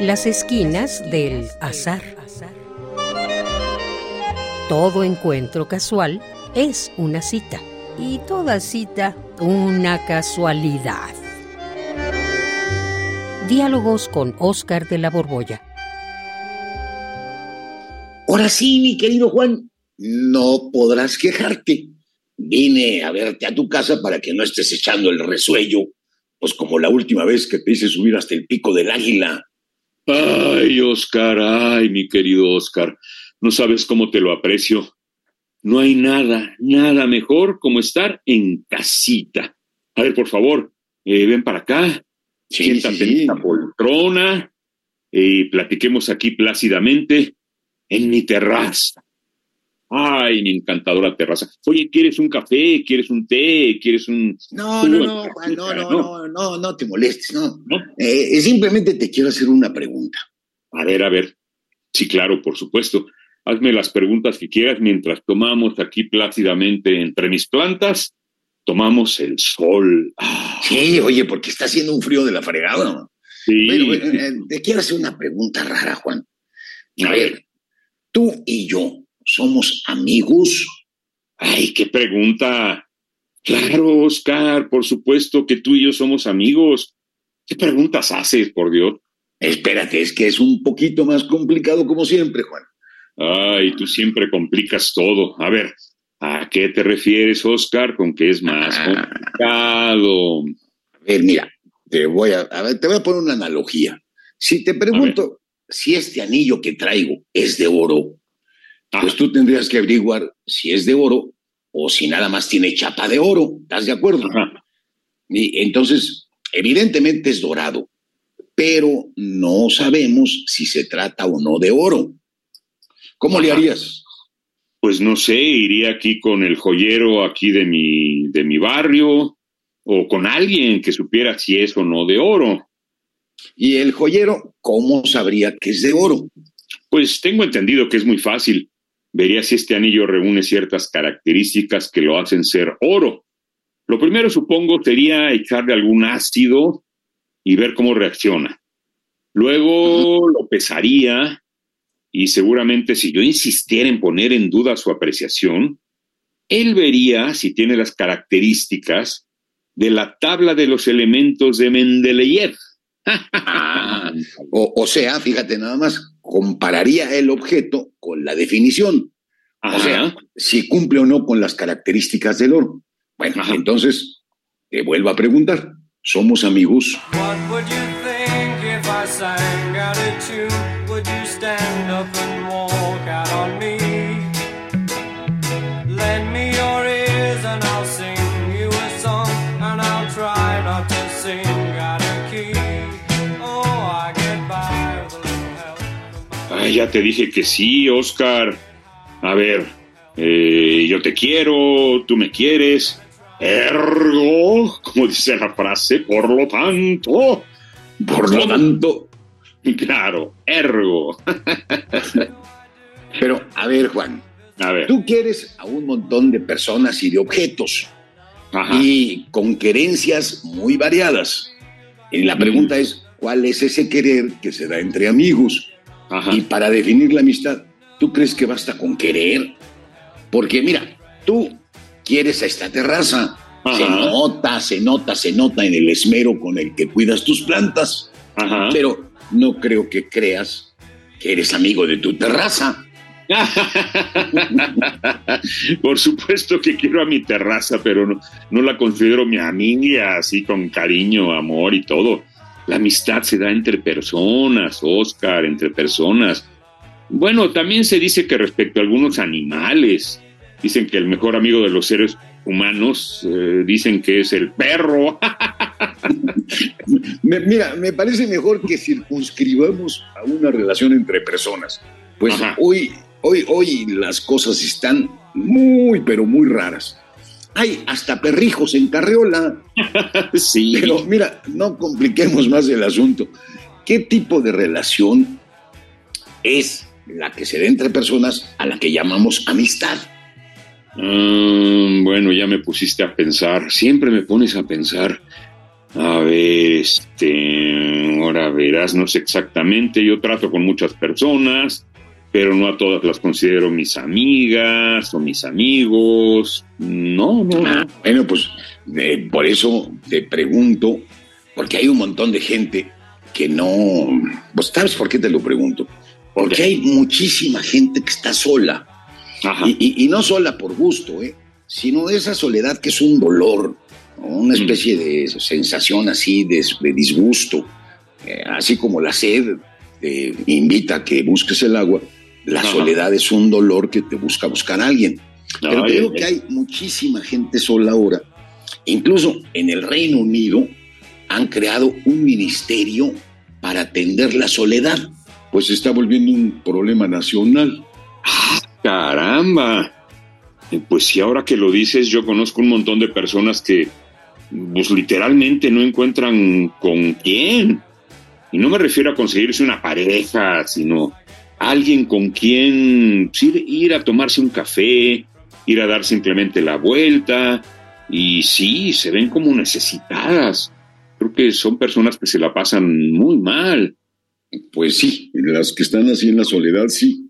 Las esquinas del azar. Todo encuentro casual es una cita y toda cita una casualidad. Diálogos con Oscar de la Borbolla. Ahora sí, mi querido Juan, no podrás quejarte. Vine a verte a tu casa para que no estés echando el resuello, pues como la última vez que te hice subir hasta el pico del águila. Ay, Oscar, ay, mi querido Oscar, no sabes cómo te lo aprecio. No hay nada, nada mejor como estar en casita. A ver, por favor, eh, ven para acá, siéntate en esta poltrona y platiquemos aquí plácidamente en mi terraza. Ay, mi encantadora terraza. Oye, ¿quieres un café? ¿Quieres un té? ¿Quieres un... No, no, no, Juan, no, no, no, no, no te molestes, no. Eh, simplemente te quiero hacer una pregunta. A ver, a ver. Sí, claro, por supuesto. Hazme las preguntas que quieras mientras tomamos aquí plácidamente entre mis plantas, tomamos el sol. Ah. Sí, oye, porque está haciendo un frío de la fregada. Sí. Pero, eh, te quiero hacer una pregunta rara, Juan. A ver, tú y yo somos amigos. Ay, qué pregunta. Claro, Oscar, por supuesto que tú y yo somos amigos. ¿Qué preguntas haces, por Dios? Espérate, es que es un poquito más complicado como siempre, Juan. Ay, tú siempre complicas todo. A ver, ¿a qué te refieres, Oscar, con que es más Ah. complicado? A ver, mira, te voy a, a ver, te voy a poner una analogía. Si te pregunto si este anillo que traigo es de oro, Ah, pues tú tendrías que averiguar si es de oro o si nada más tiene chapa de oro. ¿Estás de acuerdo? ajá. Y entonces, evidentemente es dorado, pero no sabemos si se trata o no de oro. ¿Cómo le Ajá. harías? Pues no sé, iría aquí con el joyero aquí de mi, de mi barrio o con alguien que supiera si es o no de oro. Y el joyero, ¿cómo sabría que es de oro? Pues tengo entendido que es muy fácil. Vería si este anillo reúne ciertas características que lo hacen ser oro. Lo primero, supongo, sería echarle algún ácido y ver cómo reacciona. Luego lo pesaría y seguramente si yo insistiera en poner en duda su apreciación, él vería si tiene las características de la tabla de los elementos de Mendeleev. Ah, o, o sea, fíjate nada más, compararía el objeto con la definición. O sea, si cumple o no con las características del oro. Bueno, Ajá. entonces, te vuelvo a preguntar, ¿somos amigos? What would you think if I sang out a tune? Would you stand up and ya te dije que sí, Oscar. A ver, eh, yo te quiero, tú me quieres. Ergo, como dice la frase, por lo tanto. Por lo tanto, Claro, ergo. pero a ver, Juan, A ver, tú quieres a un montón de personas y de objetos ajá. y con querencias muy variadas. Y la pregunta es, ¿cuál es ese querer que se da entre amigos? Ajá. Y para definir la amistad, ¿tú crees que basta con querer? Porque mira, tú quieres a esta terraza. Se Ajá. nota, se nota, se nota en el esmero con el que cuidas tus plantas. Ajá. Pero no creo que creas que eres amigo de tu terraza. Por supuesto que quiero a mi terraza, pero no, no la considero mi amiga, así con cariño, amor y todo. La amistad se da entre personas, Oscar, entre personas. Bueno, también se dice que respecto a algunos animales, dicen que el mejor amigo de los seres humanos, eh, dicen que es el perro. Mira, me parece mejor que circunscribamos a una relación entre personas. Pues Ajá. hoy, hoy, hoy las cosas están muy, pero muy raras. Hay hasta perrijos en carriola. sí. Pero mira, no compliquemos más el asunto. ¿Qué tipo de relación es la que se da entre personas a la que llamamos amistad? Mm, bueno, ya me pusiste a pensar. Siempre me pones a pensar. A ver, este. Ahora verás, no sé exactamente, yo trato con muchas personas, pero no a todas las considero mis amigas o mis amigos. No, no, Ah, no. bueno, pues eh, por eso te pregunto, porque hay un montón de gente que no... Pues ¿sabes por qué te lo pregunto? Porque hay muchísima gente que está sola. Ajá. Y, y- y no sola por gusto, ¿eh? sino esa soledad que es un dolor, ¿no? una especie de sensación así de, de disgusto, Eh, así como la sed te invita a que busques el agua, la Ajá. soledad es un dolor que te busca buscar a alguien. Pero creo que ay. hay muchísima gente sola ahora. Incluso en el Reino Unido han creado un ministerio para atender la soledad. Pues se está volviendo un problema nacional. Caramba. Eh, Pues sí, ahora que lo dices, yo conozco un montón de personas que, pues literalmente no encuentran con quién. Y no me refiero a conseguirse una pareja, sino alguien con quien ir a tomarse un café, ir a dar simplemente la vuelta. Y sí, se ven como necesitadas. Creo que son personas que se la pasan muy mal. Pues sí, las que están así en la soledad, sí.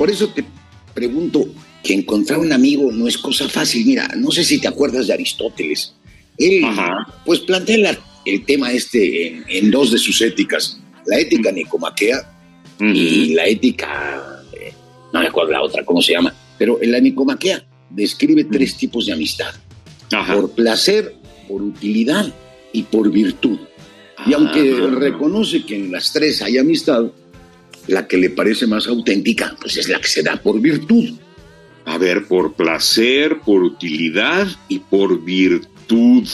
Por eso te pregunto que encontrar un amigo no es cosa fácil. Mira, no sé si te acuerdas de Aristóteles. Él, Ajá. pues plantea la- el tema este en, en dos de sus éticas. La ética nicomaquea y la ética, eh, no me acuerdo la otra, ¿cómo se llama? Pero en la nicomaquea describe tres tipos de amistad. Ajá. Por placer, por utilidad y por virtud. Y aunque Ah. reconoce que en las tres hay amistad, la que le parece más auténtica, pues es la que se da por virtud. A ver, por placer, por utilidad y por virtud.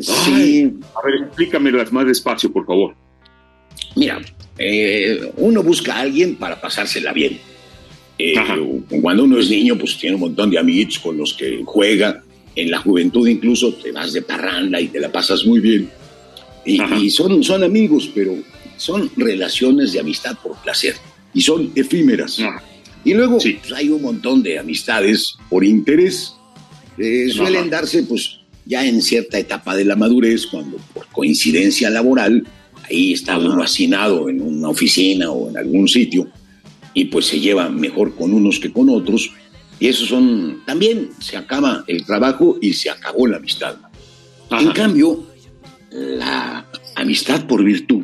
Sí, A ver, explícamelas más despacio, por favor. mira, eh, uno busca a alguien para pasársela bien. Eh, cuando uno es niño, pues tiene un montón de amiguitos con los que juega. En la juventud incluso te vas de parranda y te la pasas muy bien. Y, y son, son amigos, pero son relaciones de amistad por placer. Y son efímeras. Ajá. Y luego Sí. pues, hay un montón de amistades por interés. Eh, suelen Ajá. darse pues ya en cierta etapa de la madurez, cuando por coincidencia laboral, ahí está uno hacinado en una oficina o en algún sitio, y pues se lleva mejor con unos que con otros. Y esos son, también se acaba el trabajo y se acabó la amistad. Ajá. En cambio, la amistad por virtud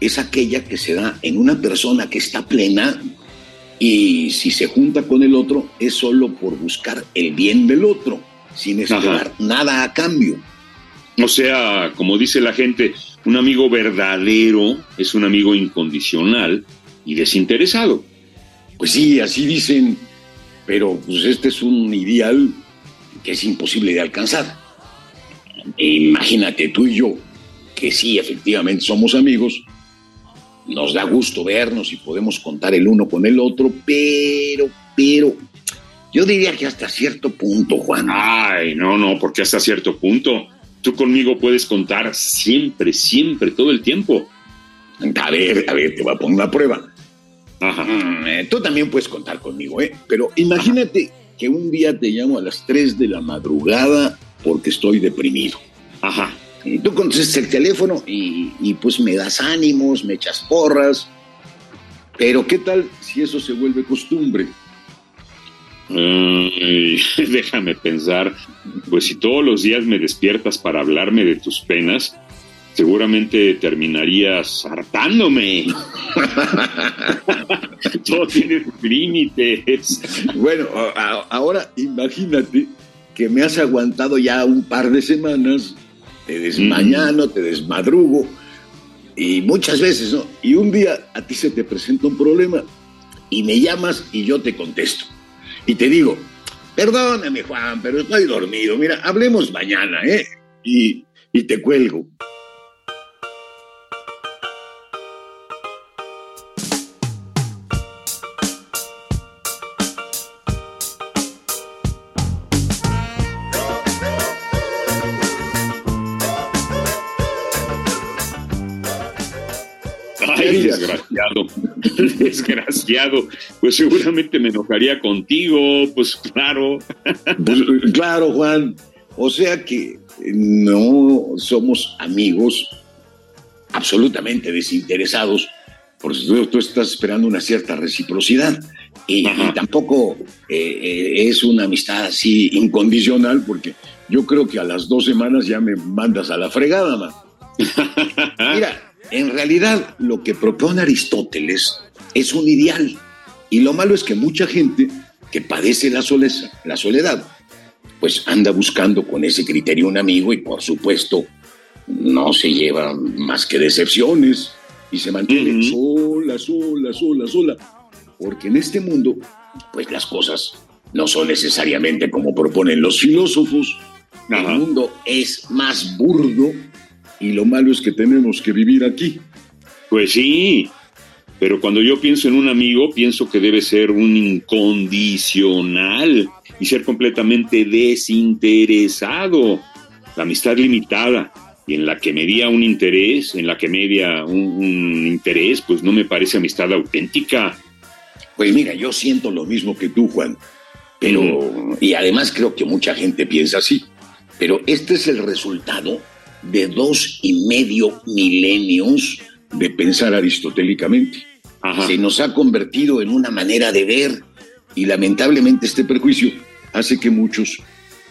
es aquella que se da en una persona que está plena y si se junta con el otro es solo por buscar el bien del otro, sin esperar Ajá. nada a cambio. O sea, como dice la gente, un amigo verdadero es un amigo incondicional y desinteresado. Pues sí, así dicen, pero pues este es un ideal que es imposible de alcanzar. Imagínate tú y yo, que sí, efectivamente somos amigos, nos da gusto vernos y podemos contar el uno con el otro, pero, pero, yo diría que hasta cierto punto, Juan. Ay, no, no, porque hasta cierto punto tú conmigo puedes contar siempre, siempre, todo el tiempo. A ver, a ver, te voy a poner una prueba. Ajá. Mm, eh, tú también puedes contar conmigo, ¿eh? Pero imagínate que un día te llamo a las 3 de la madrugada porque estoy deprimido. Ajá. Y tú contestas el teléfono y, y, pues me das ánimos, me echas porras. Pero ¿qué tal si eso se vuelve costumbre? Ay, déjame pensar, pues si todos los días me despiertas para hablarme de tus penas, seguramente terminarías hartándome. Todo tiene límites. Bueno, ahora imagínate que me has aguantado ya un par de semanas, te desmañano, te desmadrugo, y muchas veces, ¿no? Y un día a ti se te presenta un problema y me llamas y yo te contesto. Y te digo, perdóname Juan, pero estoy dormido, mira, hablemos mañana, ¿eh? Y, y te cuelgo. Ay, desgraciado, desgraciado. Pues seguramente me enojaría contigo, pues claro. Pues, claro, Juan. O sea que no somos amigos absolutamente desinteresados, por eso tú estás esperando una cierta reciprocidad. Y tampoco eh, eh, es una amistad así incondicional, porque yo creo que a las dos semanas ya me mandas a la fregada, man. Mira, en realidad lo que propone Aristóteles es un ideal. Y lo malo es que mucha gente que padece la, soleza- la soledad, pues anda buscando con ese criterio un amigo y por supuesto no se lleva más que decepciones y se mantiene sola, sola, sola, sola. Porque en este mundo, pues las cosas no son necesariamente como proponen los filósofos. El mundo es más burdo y lo malo es que tenemos que vivir aquí. Pues sí, pero cuando yo pienso en un amigo, pienso que debe ser un incondicional y ser completamente desinteresado. La amistad limitada y en la que media un interés, en la que media un, un interés, pues no me parece amistad auténtica. Pues mira, yo siento lo mismo que tú, Juan. Pero, y además creo que mucha gente piensa así. Pero este es el resultado de dos y medio milenios de pensar aristotélicamente. Ajá. Se nos ha convertido en una manera de ver y lamentablemente este perjuicio hace que muchos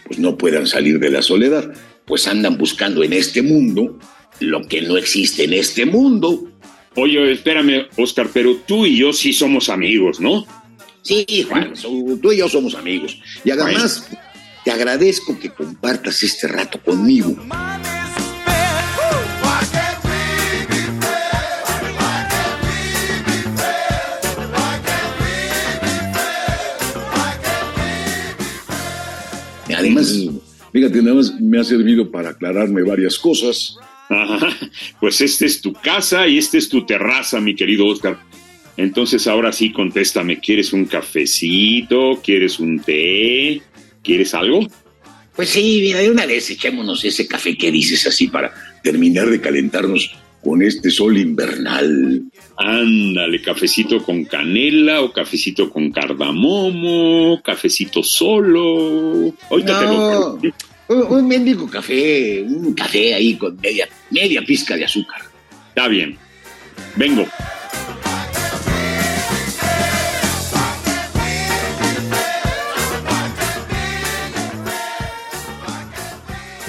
pues no puedan salir de la soledad, pues andan buscando en este mundo lo que no existe en este mundo. Oye, espérame, Oscar, pero tú y yo sí somos amigos, ¿no? Sí, Juan, tú y yo somos amigos. Y además, te agradezco que compartas este rato conmigo. Además, fíjate, nada más me ha servido para aclararme varias cosas. Ajá, Pues esta es tu casa y esta es tu terraza, mi querido Oscar. Entonces ahora sí, contéstame, ¿quieres un cafecito? ¿Quieres un té? ¿Quieres algo? Pues sí, mira, de una vez echémonos ese café que dices así para terminar de calentarnos con este sol invernal. Ándale, cafecito con canela o cafecito con cardamomo, cafecito solo. Ahorita te lo No, un, un mendigo café, un café ahí con media, media pizca de azúcar. Está bien. Vengo.